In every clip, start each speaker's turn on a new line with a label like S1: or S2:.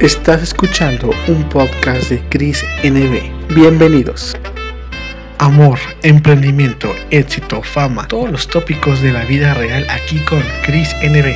S1: Estás escuchando un podcast de Chris NB. Bienvenidos. Amor, emprendimiento, éxito, fama, todos los tópicos de la vida real aquí con Chris NB.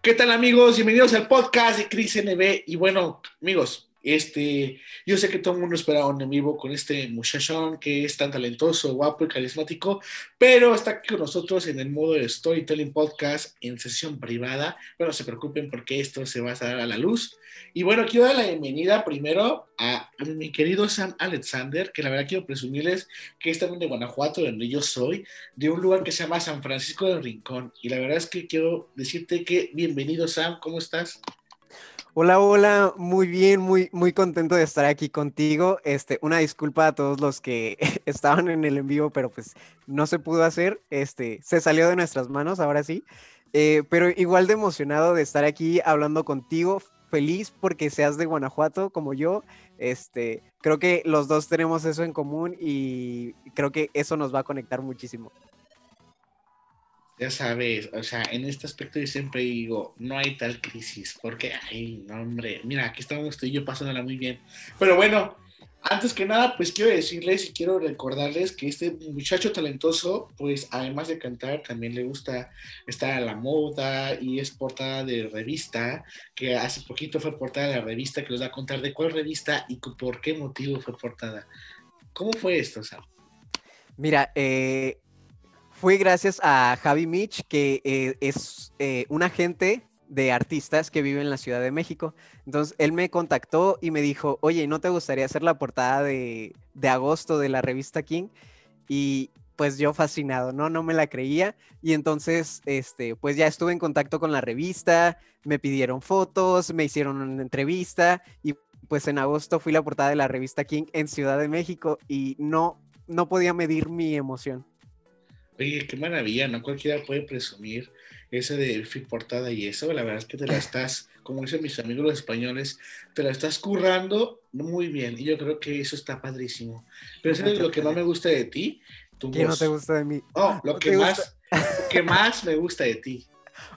S1: ¿Qué tal amigos? Bienvenidos al podcast de Chris NB. Y bueno, amigos, este, yo sé que todo el mundo esperaba un en vivo con este muchachón que es tan talentoso, guapo y carismático, pero está aquí con nosotros en el modo de Storytelling Podcast en sesión privada. Bueno, se preocupen porque esto se va a dar a la luz. Y bueno, quiero dar la bienvenida primero a, mi querido Sam Alexander, que la verdad quiero presumirles que es también de Guanajuato, donde yo soy, de un lugar que se llama San Francisco del Rincón. Y la verdad es que quiero decirte que bienvenido Sam, ¿cómo estás?
S2: Hola, hola, muy bien, muy, muy contento de estar aquí contigo. Este, una disculpa a todos los que estaban en el en vivo, pero pues no se pudo hacer. Este, se salió de nuestras manos, ahora sí. Eh, pero igual de emocionado de estar aquí hablando contigo, feliz porque seas de Guanajuato como yo. Este, creo que los dos tenemos eso en común y creo que eso nos va a conectar muchísimo
S1: ya sabes, o sea, en este aspecto yo siempre digo, no hay tal crisis, porque, ay, no, hombre, mira, aquí estamos tú y yo pasándola muy bien. Pero bueno, antes que nada, pues quiero decirles y quiero recordarles que este muchacho talentoso, pues además de cantar, también le gusta estar a la moda y es portada de revista, que hace poquito fue portada de la revista, que les va a contar de cuál revista y por qué motivo fue portada. ¿Cómo fue esto, Sam?
S2: Mira, eh, fue gracias a Javi Mitch, que eh, es eh, un agente de artistas que vive en la Ciudad de México. Entonces, él me contactó y me dijo, oye, ¿no te gustaría hacer la portada de, agosto de la revista King? Y pues yo fascinado, ¿no? No me la creía. Y entonces, este, pues ya estuve en contacto con la revista, me pidieron fotos, me hicieron una entrevista y pues en agosto fui la portada de la revista King en Ciudad de México y no, no podía medir mi emoción.
S1: Oye, qué maravilla, ¿no? Cualquiera puede presumir ese de portada y eso. La verdad es que te la estás, como dicen mis amigos los españoles, te la estás currando muy bien. Y yo creo que eso está padrísimo. Pero ¿sabes lo que más me gusta de ti?
S2: Tu ¿Qué no te gusta de mí?
S1: Oh, lo, que más, lo que más me gusta de ti.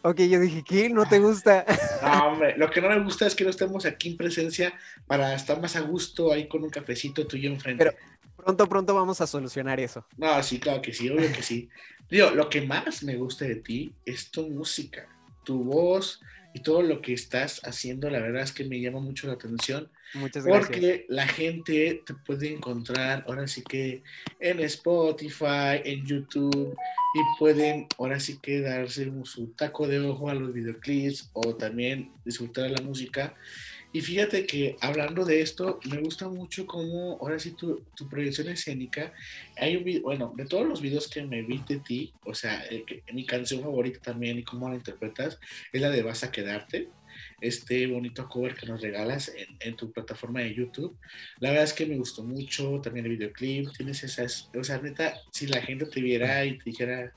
S2: Ok, yo dije, ¿qué? ¿No te gusta?
S1: No, hombre, lo que no me gusta es que no estemos aquí en presencia para estar más a gusto ahí con un cafecito tuyo enfrente.
S2: Pero pronto, pronto vamos a solucionar eso.
S1: No, sí, claro que sí, obvio que sí. Digo, lo que más me gusta de ti es tu música, tu voz y todo lo que estás haciendo. La verdad es que me llama mucho la atención.
S2: Muchas gracias.
S1: Porque la gente te puede encontrar ahora sí que en Spotify, en YouTube y pueden ahora sí que darse su taco de ojo a los videoclips o también disfrutar de la música. Y fíjate que hablando de esto, me gusta mucho cómo ahora sí tu, tu proyección escénica, hay un video, bueno, de todos los videos que me vi de ti, o sea, eh, mi canción favorita también y cómo la interpretas, es la de Vas a quedarte, este bonito cover que nos regalas en, en, tu plataforma de YouTube. La verdad es que me gustó mucho, también el videoclip, tienes esas, o sea, neta, si la gente te viera y te dijera,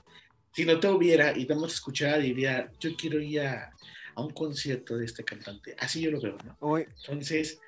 S1: si no te hubiera y te escuchar, diría, yo quiero ir a a un concierto de este cantante. Así yo lo veo, ¿no? Entonces,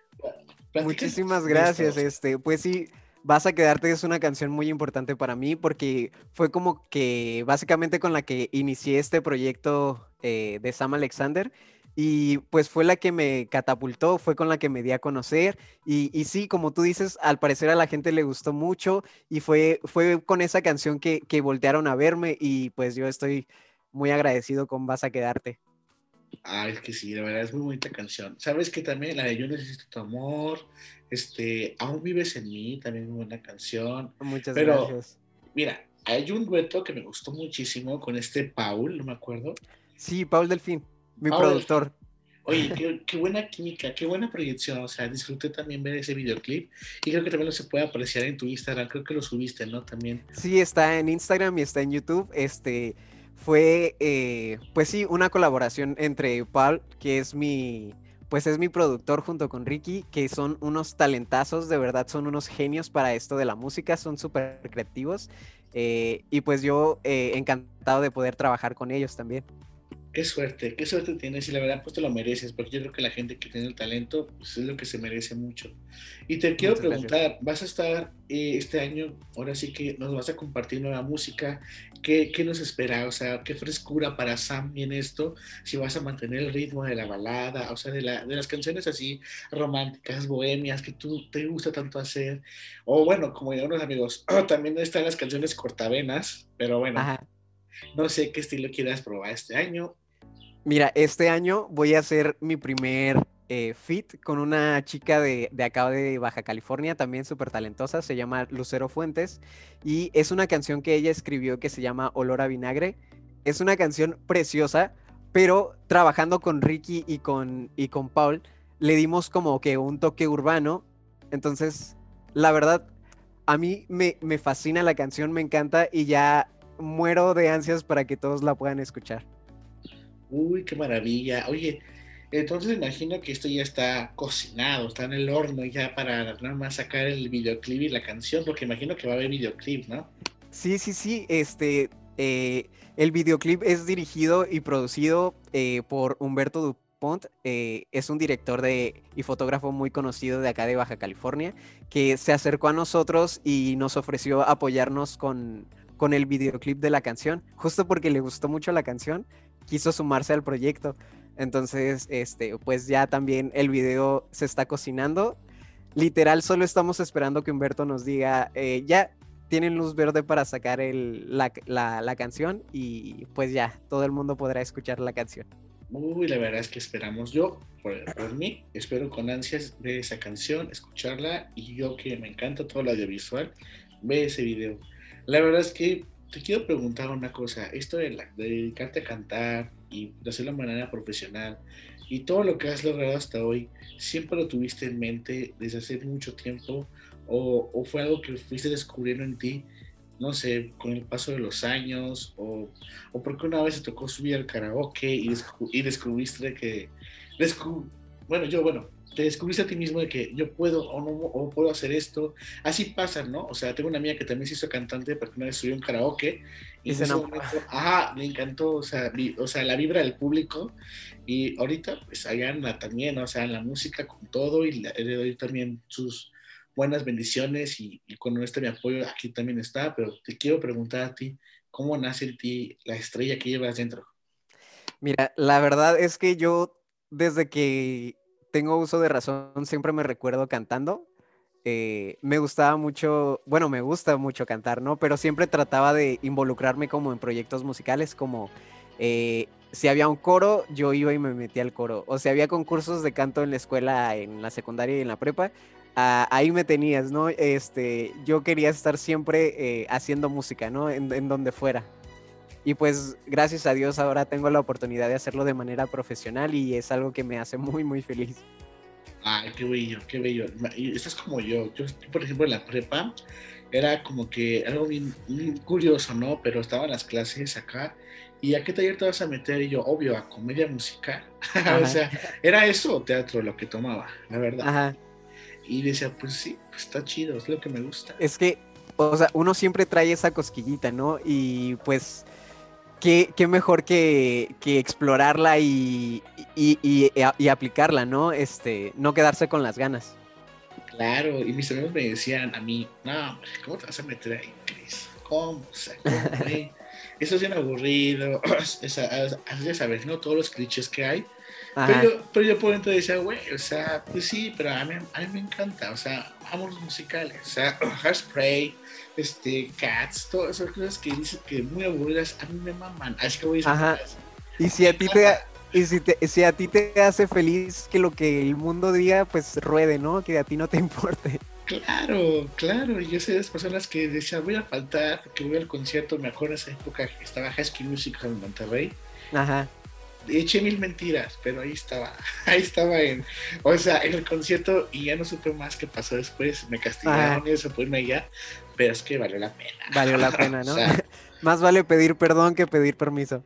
S2: muchísimas gracias. Este, pues sí, Vas a quedarte es una canción muy importante para mí porque fue como que básicamente con la que inicié este proyecto eh, de Sam Alexander y pues fue la que me catapultó, fue con la que me di a conocer y, y, sí, como tú dices, al parecer a la gente le gustó mucho y fue, fue con esa canción que, que voltearon a verme y pues yo estoy muy agradecido con Vas a quedarte.
S1: Ah, es que sí, la verdad es muy bonita canción. Sabes que también la de Yo necesito tu amor, este, Aún vives en mí, también muy buena canción.
S2: Muchas Pero, gracias.
S1: Mira, hay un dueto que me gustó muchísimo con este Paul, no me acuerdo.
S2: Sí, Paul Delfín, mi productor.
S1: Oye, qué, qué, buena química, qué buena proyección. O sea, disfruté también ver ese videoclip y creo que también lo se puede apreciar en tu Instagram. Creo que lo subiste, ¿no? También.
S2: Sí, está en Instagram y está en YouTube. Este, fue, eh, pues sí, una colaboración entre Paul, que es mi, pues es mi productor junto con Ricky, que son unos talentazos, de verdad son unos genios para esto de la música, son súper creativos. Eh, y pues yo eh, encantado de poder trabajar con ellos también.
S1: Qué suerte, qué suerte tienes y la verdad pues te lo mereces, porque yo creo que la gente que tiene el talento pues, es lo que se merece mucho. Y te quiero preguntar, ¿vas a estar eh, este año, ahora sí que nos vas a compartir nueva música? ¿Qué, ¿Qué, nos espera? O sea, ¿qué frescura para Sam viene esto? Si vas a mantener el ritmo de la balada, o sea, de, la, de las canciones así románticas, bohemias, que tú te gusta tanto hacer. O bueno, como ya unos amigos, también están las canciones cortavenas, pero bueno. No sé qué estilo quieras probar este año.
S2: Mira, este año voy a hacer mi primer eh, fit con una chica de, de, acá de Baja California, también súper talentosa, se llama Lucero Fuentes, y es una canción que ella escribió que se llama Olor a Vinagre. Es una canción preciosa, pero trabajando con Ricky y con, y con Paul, le dimos como que un toque urbano. Entonces, la verdad, a mí me, me fascina la canción, me encanta y ya muero de ansias para que todos la puedan escuchar.
S1: Uy, qué maravilla. Oye, entonces imagino que esto ya está cocinado, está en el horno ya para nada más sacar el videoclip y la canción, porque imagino que va a haber videoclip, ¿no?
S2: Sí, sí, sí. Este, eh, el videoclip es dirigido y producido eh, por Humberto Dupont. Eh, es un director de, y fotógrafo muy conocido de acá de Baja California, que se acercó a nosotros y nos ofreció apoyarnos con, con el videoclip de la canción, justo porque le gustó mucho la canción, quiso sumarse al proyecto. Entonces, este, pues ya también el video se está cocinando. Literal, solo estamos esperando que Humberto nos diga, eh, ya tienen luz verde para sacar el, la, la, canción y pues ya, todo el mundo podrá escuchar la canción.
S1: Uy, la verdad es que esperamos. Yo, por, por, mí, espero con ansias ver esa canción, escucharla y yo que me encanta todo el audiovisual, ve ese video. La verdad es que te quiero preguntar una cosa. Esto de, dedicarte a cantar y de hacerlo de manera profesional y todo lo que has logrado hasta hoy, ¿siempre lo tuviste en mente desde hace mucho tiempo o, fue algo que fuiste descubriendo en ti, no sé, con el paso de los años o, o porque una vez te tocó subir al karaoke y, y descubriste que... bueno, yo, bueno, te descubriste a ti mismo de que yo puedo o no o puedo hacer esto. Así pasa, ¿no? O sea, tengo una amiga que también se hizo cantante porque una vez subió un karaoke y, ese momento, ajá, le encantó, o sea, o sea, la vibra del público y ahorita pues allá anda también, o sea, en la música con todo y le doy también sus buenas bendiciones y, y cuando este mi apoyo aquí también está, pero te quiero preguntar a ti, ¿cómo nace en ti la estrella que llevas dentro?
S2: Mira, la verdad es que yo desde que tengo uso de razón, siempre me recuerdo cantando. Eh, me gustaba mucho, bueno, me gusta mucho cantar, ¿no? Pero siempre trataba de involucrarme como en proyectos musicales, como eh, si había un coro, yo iba y me metía al coro. O si había concursos de canto en la escuela, en la secundaria y en la prepa, ahí me tenías, ¿no? Este, yo quería estar siempre eh, haciendo música, ¿no? en donde fuera. Y pues gracias a Dios ahora tengo la oportunidad de hacerlo de manera profesional y es algo que me hace muy, muy feliz.
S1: Ay, qué bello, qué bello. Estás como yo. Yo, por ejemplo, en la prepa era como que algo bien, curioso, ¿no? Pero estaban las clases acá ¿y a qué taller te vas a meter? Y yo, obvio, a comedia musical. o sea, era eso, teatro, lo que tomaba, la verdad. Ajá. Y decía, pues sí, pues está chido, es lo que me gusta.
S2: Es que, o sea, uno siempre trae esa cosquillita, ¿no? Y pues qué, mejor que, explorarla y, y, aplicarla, ¿no? Este, no quedarse con las ganas.
S1: Claro, y mis amigos me decían a mí, no, ¿cómo te vas a meter ahí, Chris? ¿Cómo? Eso es bien aburrido, ya sabes, ¿no? Todos los clichés que hay. Pero yo, pero yo por dentro decía, güey, o sea, pues sí, pero a mí, a mí me encanta, o sea, amo los musicales, o sea, Hairspray, este, Cats, todas esas cosas que dicen que muy aburridas, a mí me maman. Así que voy a
S2: Ajá. Y si a ti te, y si, te, si a ti te hace feliz que lo que el mundo diga, pues ruede, ¿no? Que a ti no te importe.
S1: Claro, claro. Yo sé de las personas que decían, voy a faltar, que voy al concierto. Me acuerdo esa época que estaba High School Musical en Monterrey. Ajá. Eché mil mentiras, pero ahí estaba. Ahí estaba en. O sea, en el concierto y ya no supe más qué pasó después. Me castigaron y eso, pues me ya pero es que valió la pena.
S2: Valió la pena, ¿no? Más vale pedir perdón que pedir permiso.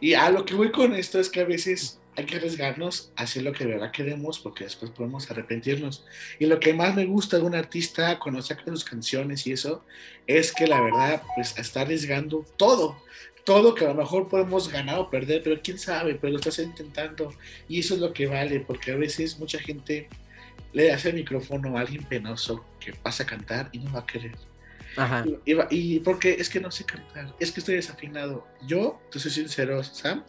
S1: Y a lo que voy con esto es que a veces hay que arriesgarnos a hacer lo que de verdad queremos porque después podemos arrepentirnos. Y lo que más me gusta de un artista cuando saca sus canciones y eso es que la verdad pues está arriesgando todo. Todo que a lo mejor podemos ganar o perder, pero quién sabe, pero lo estás intentando. Y eso es lo que vale, porque a veces mucha gente le hace el micrófono a alguien penoso que pasa a cantar y no va a querer.
S2: Ajá.
S1: Y, y, porque es que no sé cantar, es que estoy desafinado. Yo, te soy sincero, Sam,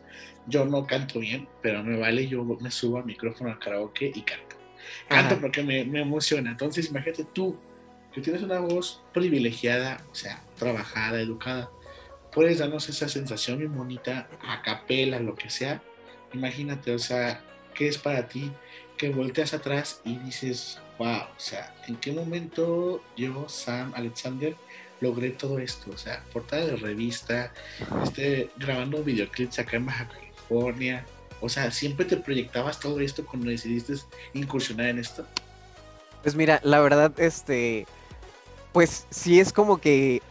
S1: yo no canto bien, pero me vale, yo me subo al micrófono al karaoke y canto. Canto porque me, me, emociona. Entonces, imagínate tú, que tienes una voz privilegiada, o sea, trabajada, educada, puedes darnos esa sensación bien bonita, a capela, lo que sea. Imagínate, o sea, ¿qué es para ti? Que volteas atrás y dices, wow, o sea, ¿en qué momento yo, Sam Alexander, logré todo esto? O sea, portada de revista, este, grabando videoclips acá en Baja California. O sea, ¿siempre te proyectabas todo esto cuando decidiste incursionar en esto?
S2: Pues mira, la verdad, este, pues sí es como que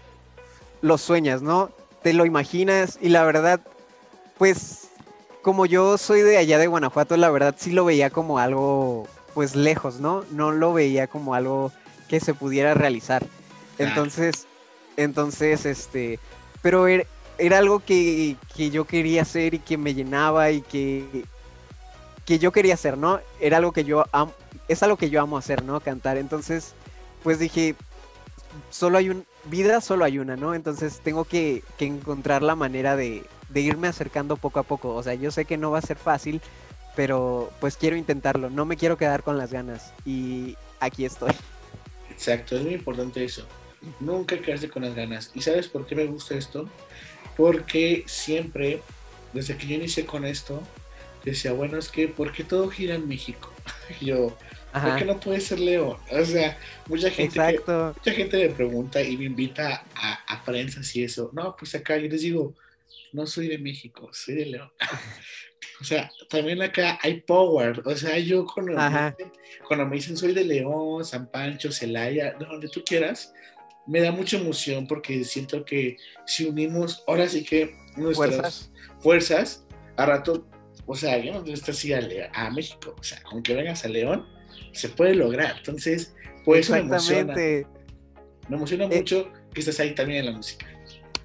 S2: lo sueñas, ¿no? Te lo imaginas y la verdad, pues como yo soy de allá de Guanajuato, la verdad sí lo veía como algo pues lejos, ¿no? No lo veía como algo que se pudiera realizar. Entonces, entonces, este, pero era, era algo que, que, yo quería hacer y que me llenaba y que, que yo quería hacer, ¿no? Era algo que yo amo, es algo que yo amo hacer, ¿no? Cantar. Entonces, pues dije, solo hay un, vida solo hay una, ¿no? Entonces tengo que, que encontrar la manera de, de irme acercando poco a poco. O sea, yo sé que no va a ser fácil, pero pues quiero intentarlo, no me quiero quedar con las ganas y aquí estoy.
S1: Exacto, es muy importante eso, nunca quedarse con las ganas. ¿Y sabes por qué me gusta esto? Porque siempre, desde que yo inicié con esto, decía, bueno, es que, ¿por qué todo gira en México? yo, ¿por qué no puede ser León? O sea, mucha gente, que, mucha gente me pregunta y me invita a, a prensa y eso. No, pues acá yo les digo, no soy de México, soy de León. O sea, también acá hay power. O sea, yo cuando, me dicen, cuando me dicen soy de León, San Pancho, Celaya, donde tú quieras, me da mucha emoción porque siento que si unimos, ahora sí que nuestras fuerzas, fuerzas a rato, o sea, yo no estoy así a, a, México, o sea, aunque vengas a León, se puede lograr. Entonces, pues me emociona. Me emociona eh, mucho que estés ahí también en la música.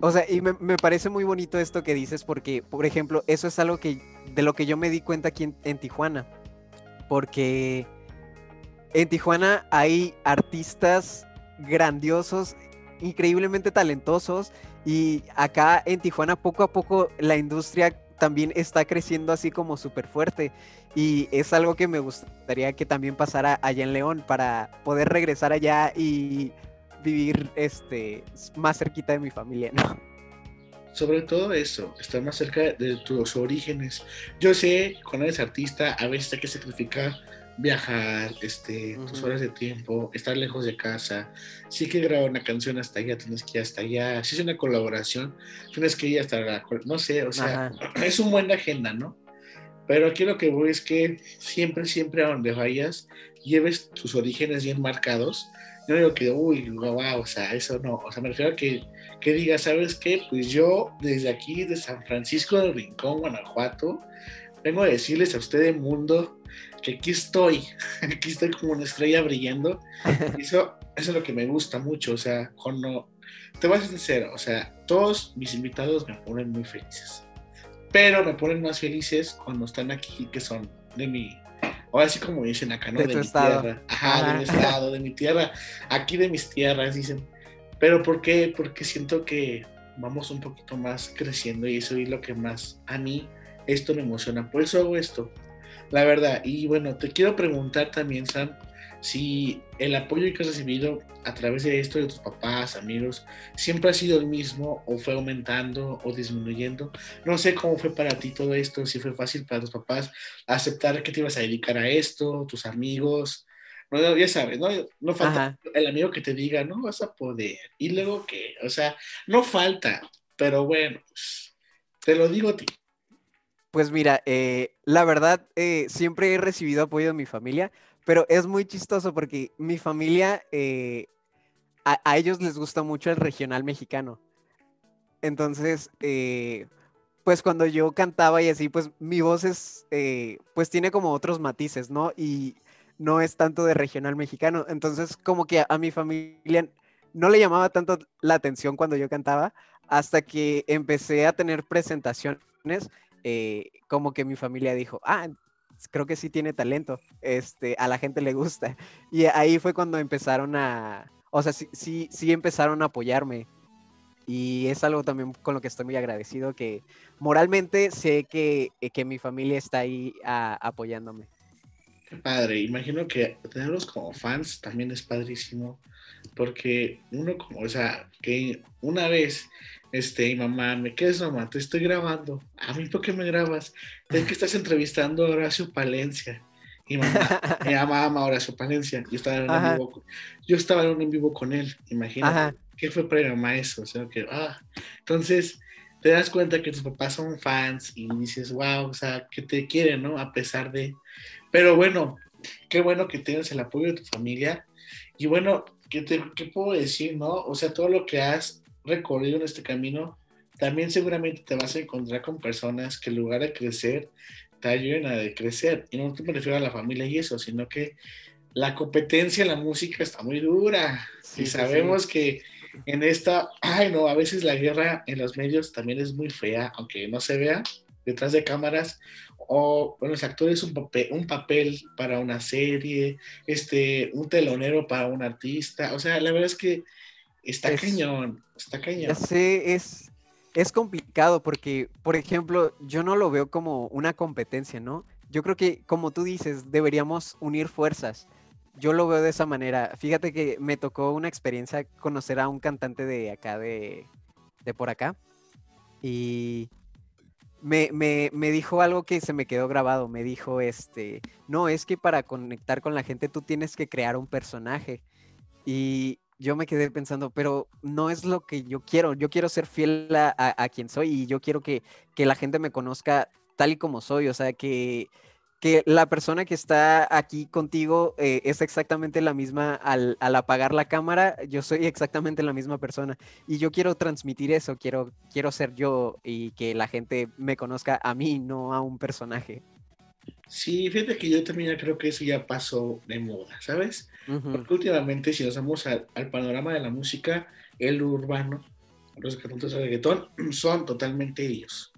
S2: O sea, y me, me, parece muy bonito esto que dices porque, por ejemplo, eso es algo que de lo que yo me di cuenta aquí en, en Tijuana. Porque en Tijuana hay artistas grandiosos, increíblemente talentosos y acá en Tijuana poco a poco la industria también está creciendo así como súper fuerte y es algo que me gustaría que también pasara allá en León para poder regresar allá y vivir este, más cerquita de mi familia, ¿no?
S1: Sobre todo eso, estar más cerca de tus orígenes. Yo sé, cuando eres artista, a veces hay que sacrificar viajar, este, tus horas de tiempo, estar lejos de casa. Si hay que grabar una canción hasta allá, tienes que ir hasta allá. Si es una colaboración, tienes que ir hasta la... No sé, o sea, es un buen agenda, ¿no? Pero aquí lo que voy es que siempre, siempre a donde vayas, lleves tus orígenes bien marcados no digo que, uy, wow, o sea, eso no, o sea, me refiero a que, que diga, ¿sabes qué? Pues yo desde aquí, de San Francisco del Rincón, Guanajuato, vengo a decirles a usted el mundo que aquí estoy, aquí estoy como una estrella brillando. eso, eso es lo que me gusta mucho, o sea, cuando, te voy a ser sincero, o sea, todos mis invitados me ponen muy felices, pero me ponen más felices cuando están aquí, que son de mi, o así como dicen acá, ¿no?
S2: De, mi
S1: tierra. Ajá, de mi estado, de mi tierra. Aquí de mis tierras, dicen. Pero ¿por qué? Porque siento que vamos un poquito más creciendo y eso es lo que más a mí esto me emociona. Por eso hago esto, la verdad. Y bueno, te quiero preguntar también, Sam, si el apoyo que has recibido a través de esto de tus papás, amigos, siempre ha sido el mismo o fue aumentando o disminuyendo. No sé cómo fue para ti todo esto, si fue fácil para tus papás aceptar que te ibas a dedicar a esto, tus amigos. No, ya sabes, ¿no? No falta el amigo que te diga, no vas a poder. Y luego que, o sea, no falta, pero bueno, te lo digo a ti.
S2: Pues mira, eh, la verdad, eh, siempre he recibido apoyo de mi familia pero es muy chistoso porque mi familia, eh, a, ellos les gusta mucho el regional mexicano. Entonces, eh, pues cuando yo cantaba y así, pues mi voz es, eh, pues tiene como otros matices, ¿no? Y no es tanto de regional mexicano. Entonces, como que a, mi familia no le llamaba tanto la atención cuando yo cantaba, hasta que empecé a tener presentaciones, como que mi familia dijo, ah, creo que sí tiene talento, este, a la gente le gusta. Y ahí fue cuando empezaron a, o sea, sí, sí, sí empezaron a apoyarme. Y es algo también con lo que estoy muy agradecido, que moralmente sé que, eh, que mi familia está ahí apoyándome.
S1: Qué padre, imagino que tenerlos como fans también es padrísimo, porque uno como, o sea, que una vez, este, mi mamá, me quedes mamá, te estoy grabando, a mí por qué me grabas, es que estás entrevistando a Horacio Palencia. Y mamá, me ama Horacio Palencia, yo estaba en un vivo, yo estaba en un en vivo con él, imagínate. ¿qué fue previo a eso? O sea, que, ah, entonces te das cuenta que tus papás son fans y dices, wow, o sea, que te quieren, ¿no? A pesar de... Pero bueno, qué bueno que tienes el apoyo de tu familia. Y bueno, ¿qué, te, qué puedo decir, no? O sea, todo lo que has recorrido en este camino, también seguramente te vas a encontrar con personas que en lugar de crecer, te ayuden a crecer. Y no me refiero a la familia y eso, sino que la competencia en la música está muy dura. y sabemos que en esta, ay no, a veces la guerra en los medios también es muy fea, aunque no se vea detrás de cámaras, o bueno, los actores un papel, un papel para una serie, este, un telonero para un artista, o sea, la verdad es que está cañón, está cañón.
S2: Sé, es, es complicado porque, por ejemplo, yo no lo veo como una competencia, ¿no? Yo creo que, como tú dices, deberíamos unir fuerzas yo lo veo de esa manera. Fíjate que me tocó una experiencia conocer a un cantante de acá, de, de por acá. Y me, me, me, dijo algo que se me quedó grabado. Me dijo, este, no, es que para conectar con la gente tú tienes que crear un personaje. Y yo me quedé pensando, pero no es lo que yo quiero. Yo quiero ser fiel a, a quien soy y yo quiero que, que la gente me conozca tal y como soy. O sea, que que la persona que está aquí contigo eh, es exactamente la misma al, apagar la cámara, yo soy exactamente la misma persona. Y yo quiero transmitir eso, quiero, quiero ser yo y que la gente me conozca a mí, no a un personaje.
S1: Sí, fíjate que yo también creo que eso ya pasó de moda, ¿sabes? Porque últimamente si nos vamos al, panorama de la música, el urbano, los cantantes de reggaetón, son totalmente ellos.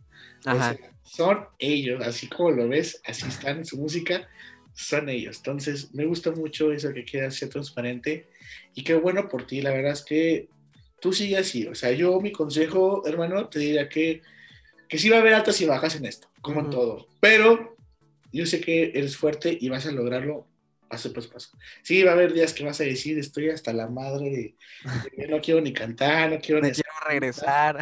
S1: Ajá son ellos, así como lo ves, así están en su música, son ellos. Entonces, me gusta mucho eso que quieras ser transparente y qué bueno por ti, la verdad es que tú sigue así, o sea, yo mi consejo, hermano, te diría que, que sí va a haber altas y bajas en esto, como en todo, pero yo sé que eres fuerte y vas a lograrlo paso por paso. Sí, va a haber días que vas a decir, estoy hasta la madre de, no quiero ni cantar, no quiero
S2: ni... quiero regresar.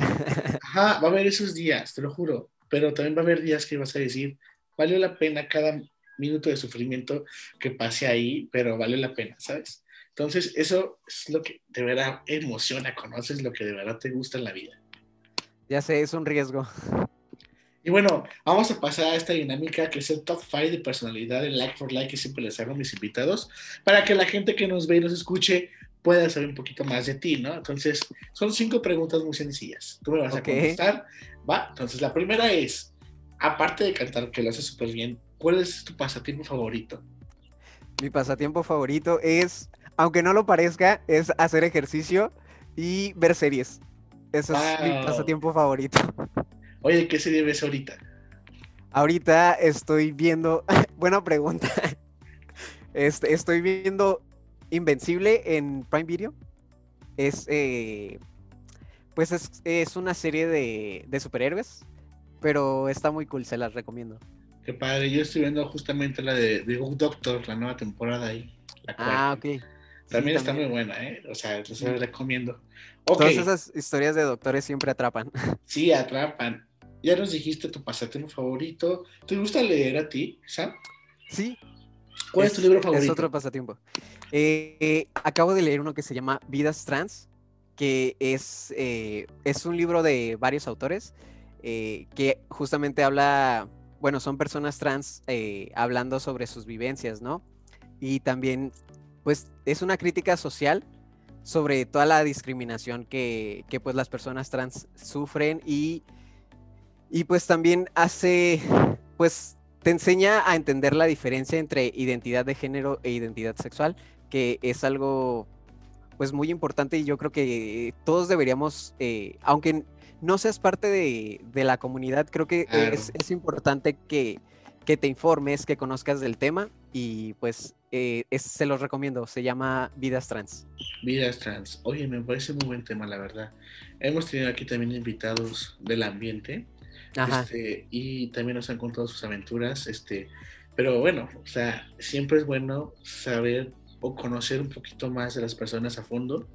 S1: Ajá, va a haber esos días, te lo juro pero también va a haber días que vas a decir, valió la pena cada minuto de sufrimiento que pase ahí, pero vale la pena, ¿sabes? Entonces, eso es lo que de verdad emociona, conoces lo que de verdad te gusta en la vida.
S2: Ya sé, es un riesgo.
S1: Y bueno, vamos a pasar a esta dinámica que es el top 5 de personalidad en Like for Like que siempre les hago a mis invitados, para que la gente que nos ve y nos escuche pueda saber un poquito más de ti, ¿no? Entonces, son cinco preguntas muy sencillas. Tú me vas a contestar ¿Va? Entonces la primera es, aparte de cantar, que lo haces súper bien, ¿cuál es tu pasatiempo favorito?
S2: Mi pasatiempo favorito es, aunque no lo parezca, es hacer ejercicio y ver series. Ese es mi pasatiempo favorito.
S1: Oye, ¿qué serie ves ahorita?
S2: Ahorita estoy viendo, buena pregunta. Este, estoy viendo Invencible en Prime Video. Es eh, pues es, una serie de, superhéroes, pero está muy cool, se las recomiendo.
S1: Qué padre, yo estoy viendo justamente la de, The Good Doctor, la nueva temporada ahí.
S2: ah, ok.
S1: También está muy buena, ¿eh? O sea, se las recomiendo.
S2: Todas esas historias de doctores siempre atrapan.
S1: Sí, atrapan. Ya nos dijiste tu pasatiempo favorito. ¿Te gusta leer a ti, Sam?
S2: Sí.
S1: ¿Cuál es, tu libro favorito?
S2: Es otro pasatiempo. Eh, acabo de leer uno que se llama Vidas Trans que es, eh, es un libro de varios autores eh, que justamente habla, bueno, son personas trans eh, hablando sobre sus vivencias, ¿no? Y también, pues, es una crítica social sobre toda la discriminación que, que pues las personas trans sufren y Y pues también hace, pues te enseña a entender la diferencia entre identidad de género e identidad sexual, que es algo pues muy importante y yo creo que todos deberíamos, eh, aunque no seas parte de, la comunidad, creo que es, importante que, que, te informes, que conozcas del tema y pues eh, se los recomiendo, se llama Vidas Trans.
S1: Vidas Trans, oye, me parece muy buen tema, la verdad. Hemos tenido aquí también invitados del ambiente este, y también nos han contado sus aventuras, este, pero bueno, o sea, siempre es bueno saber o conocer un poquito más de las personas a fondo.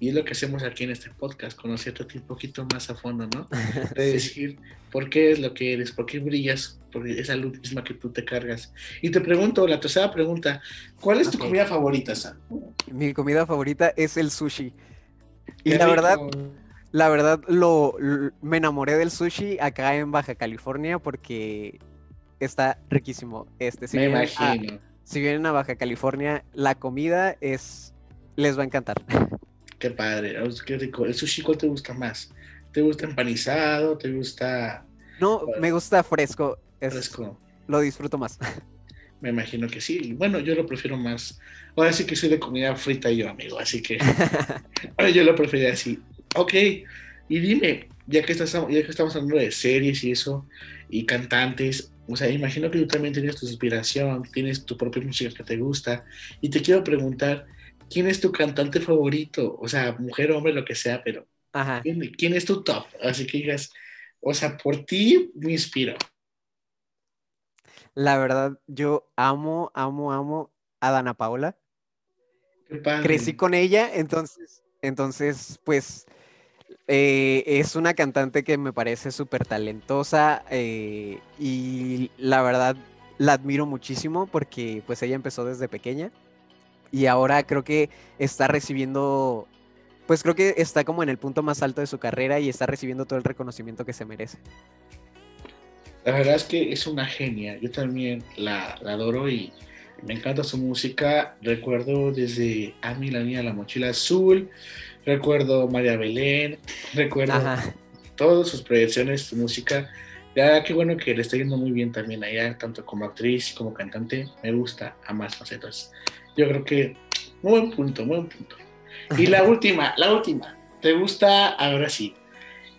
S1: Y es lo que hacemos aquí en este podcast, conocerte un poquito más a fondo, ¿no? De decir por qué es lo que eres, por qué brillas, por esa luz misma que tú te cargas. Y te pregunto, la tercera pregunta, ¿cuál es tu comida favorita, Sam?
S2: Mi comida favorita es el sushi. Y la verdad, la verdad, lo, me enamoré del sushi acá en Baja California porque está riquísimo. Este,
S1: me imagino.
S2: Si vienen a Baja California, la comida es les va a encantar.
S1: Qué padre, qué rico. ¿El sushi cuál te gusta más? ¿Te gusta empanizado? ¿Te gusta...?
S2: No, me gusta fresco.
S1: fresco.
S2: Lo disfruto más.
S1: Me imagino que sí. Bueno, yo lo prefiero más. Ahora sí que soy de comida frita yo, amigo, así que ahora yo lo prefiero así. Ok, y dime, ya que, estás, ya que estamos hablando de series y eso, y cantantes, o sea, imagino que tú también tienes tu inspiración, tienes tu propia música que te gusta, y te quiero preguntar, ¿quién es tu cantante favorito? O sea, mujer, hombre, lo que sea, pero ¿quién, es tu top? Así que digas, o sea, por ti me inspiro.
S2: La verdad, yo amo, amo, amo a Dana Paola. Crecí con ella, entonces, entonces, pues eh, es una cantante que me parece súper talentosa eh, y la verdad la admiro muchísimo porque pues ella empezó desde pequeña y ahora creo que está recibiendo, pues creo que está como en el punto más alto de su carrera y está recibiendo todo el reconocimiento que se merece.
S1: La verdad es que es una genia, yo también la, la adoro y me encanta su música. Recuerdo desde Ami, la niña de la mochila azul, recuerdo María Belén, recuerdo todas sus proyecciones, su música. Ya qué bueno que le está yendo muy bien también allá, tanto como actriz como cantante. Me gusta a más facetas. Yo creo que muy buen punto, muy buen punto. Y la última, la última. ¿Te gusta ahora sí?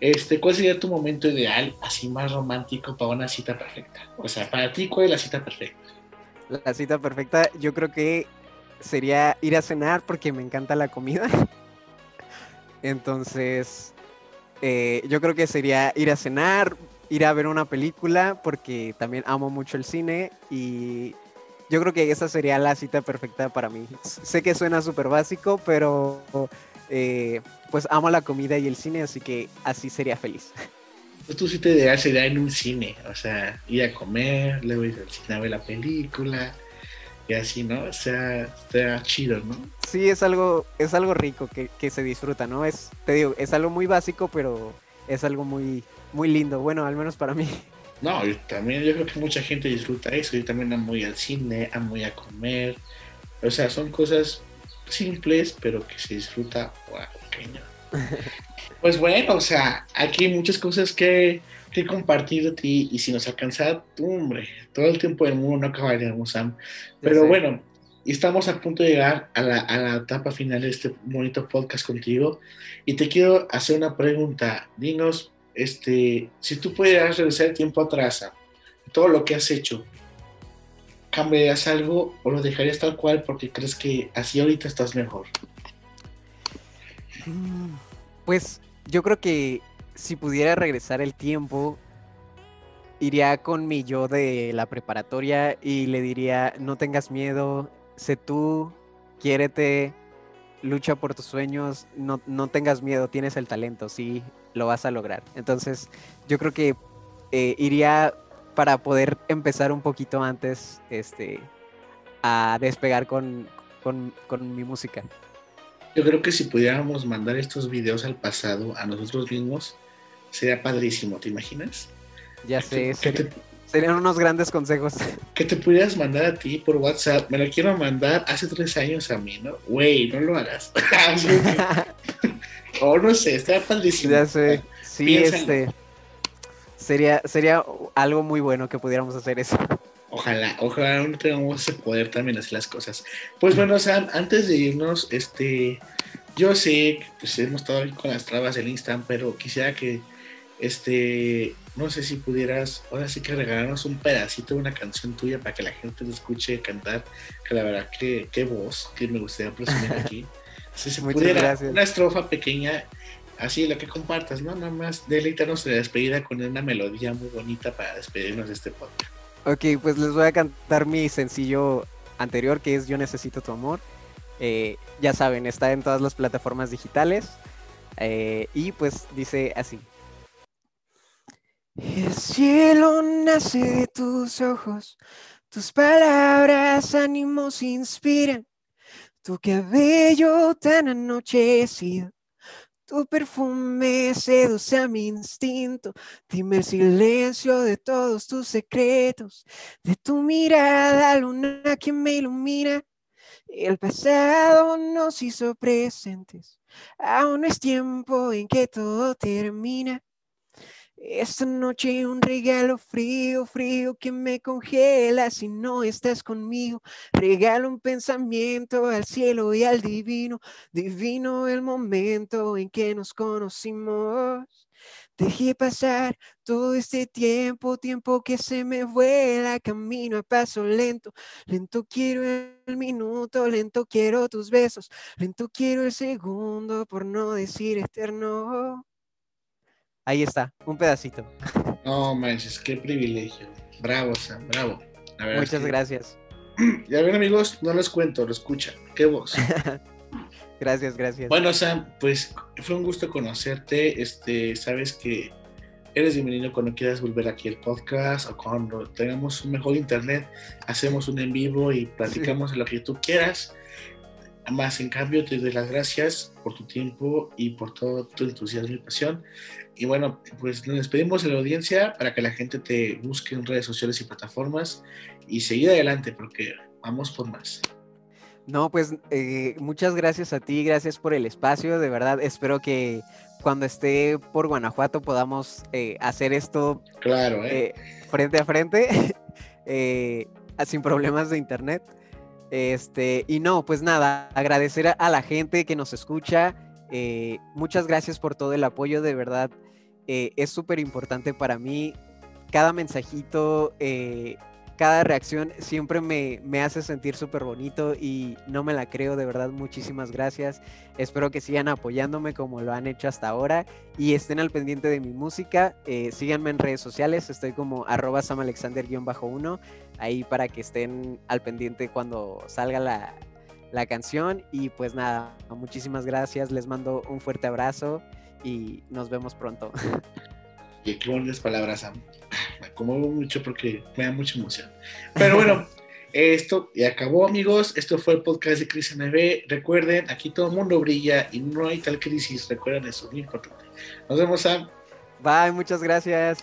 S1: Este, ¿Cuál sería tu momento ideal, así más romántico para una cita perfecta? O sea, para ti, ¿cuál es la cita perfecta?
S2: La cita perfecta, yo creo que sería ir a cenar porque me encanta la comida. Entonces, eh, yo creo que sería ir a cenar, ir a ver una película, porque también amo mucho el cine y yo creo que esa sería la cita perfecta para mí. Sé que suena súper básico, pero eh, pues amo la comida y el cine, así que así sería feliz.
S1: Pues tu cita ideal sería en un cine, o sea, ir a comer, luego ir al cine a ver la película, y así, ¿no? O sea, está chido, ¿no?
S2: Sí, es algo, es algo rico que, se disfruta, ¿no? Es, te digo, es algo muy básico, pero es algo muy, muy lindo, bueno, al menos para mí.
S1: No, yo también, yo creo que mucha gente disfruta eso, yo también amo ir al cine, amo ir a comer, o sea, son cosas simples, pero que se disfruta, wow, pequeño. Pues bueno, o sea, aquí hay muchas cosas que, que compartir de ti y si nos alcanza, hombre, todo el tiempo del mundo no acabaríamos, Sam. Pero bueno, estamos a punto de llegar a la, a la, etapa final de este bonito podcast contigo y te quiero hacer una pregunta. Dinos, este, si tú pudieras regresar el tiempo atrás, todo lo que has hecho, ¿cambiarías algo o lo dejarías tal cual porque crees que así ahorita estás mejor?
S2: Mm, pues yo creo que si pudiera regresar el tiempo, iría con mi yo de la preparatoria y le diría, no tengas miedo, sé tú, quiérete, lucha por tus sueños, no, no tengas miedo, tienes el talento, sí, lo vas a lograr. Entonces, yo creo que eh, iría para poder empezar un poquito antes este, a despegar con, con, con mi música.
S1: Yo creo que si pudiéramos mandar estos videos al pasado a nosotros mismos, sería padrísimo, ¿te imaginas?
S2: Ya sé, serían unos grandes consejos.
S1: Que te pudieras mandar a ti por WhatsApp, me lo quiero mandar hace tres años a mí, ¿no? Güey, no lo hagas. o no sé, estaría padrísimo.
S2: Ya sé, sí, este... Sería, sería algo muy bueno que pudiéramos hacer eso.
S1: Ojalá, ojalá no tengamos ese poder también hacer las cosas. Pues bueno, Sam, antes de irnos, este, yo sé que pues, hemos estado ahí con las trabas del Instagram, pero quisiera que, este, no sé si pudieras, ahora sí que regalarnos un pedacito de una canción tuya para que la gente te escuche cantar, que la verdad que qué voz, que me gustaría presumir aquí. Si se pudiera, una estrofa pequeña, así lo que compartas, ¿no? Nada más deleítanos de despedida con una melodía muy bonita para despedirnos de este podcast.
S2: Ok, pues les voy a cantar mi sencillo anterior que es Yo Necesito Tu Amor. Eh, ya saben, está en todas las plataformas digitales. Eh, y pues dice así. El cielo nace de tus ojos, tus palabras ánimos inspiran, tu cabello tan anochecido tu perfume seduce a mi instinto. Dime el silencio de todos tus secretos. De tu mirada, luna que me ilumina. El pasado nos hizo presentes. Aún es tiempo en que todo termina. Esta noche un regalo frío, frío que me congela si no estás conmigo. Regalo un pensamiento al cielo y al divino, divino el momento en que nos conocimos. Dejé pasar todo este tiempo, tiempo que se me vuela, camino a paso lento. Lento quiero el minuto, lento quiero tus besos, lento quiero el segundo, por no decir eterno. Ahí está, un pedacito.
S1: No manches, qué privilegio. Bravo, Sam, bravo.
S2: Muchas gracias.
S1: Ya ven, amigos, no les cuento, lo escuchan. Qué voz.
S2: gracias, gracias.
S1: Bueno, Sam, pues fue un gusto conocerte. Este, sabes que eres bienvenido cuando quieras volver aquí al podcast o cuando tengamos un mejor internet, hacemos un en vivo y platicamos de lo que tú quieras. Más en cambio, te doy las gracias por tu tiempo y por todo tu entusiasmo y pasión. Y bueno, pues nos despedimos de la audiencia para que la gente te busque en redes sociales y plataformas y seguir adelante porque vamos por más.
S2: No, pues eh, muchas gracias a ti, gracias por el espacio, de verdad espero que cuando esté por Guanajuato podamos eh, hacer esto
S1: claro,
S2: ¿eh? frente a frente, sin problemas de internet. Este, y no, pues nada, agradecer a, la gente que nos escucha. Eh, muchas gracias por todo el apoyo, de verdad. Eh, es súper importante para mí. Cada mensajito, eh, cada reacción siempre me, hace sentir súper bonito y no me la creo, de verdad, muchísimas gracias. Espero que sigan apoyándome como lo han hecho hasta ahora y estén al pendiente de mi música. Síganme en redes sociales, estoy como arroba samalexander-1, ahí para que estén al pendiente cuando salga la, la canción. Y pues nada, muchísimas gracias, les mando un fuerte abrazo y nos vemos pronto.
S1: Y qué bonitas palabras, Sam. Me conmuevo mucho porque me da mucha emoción. Pero bueno, esto ya acabó, amigos. Esto fue el podcast de Crisis NB. Recuerden, aquí todo el mundo brilla y no hay tal crisis. Recuerden eso, muy importante. Nos vemos, Sam.
S2: Bye, muchas gracias.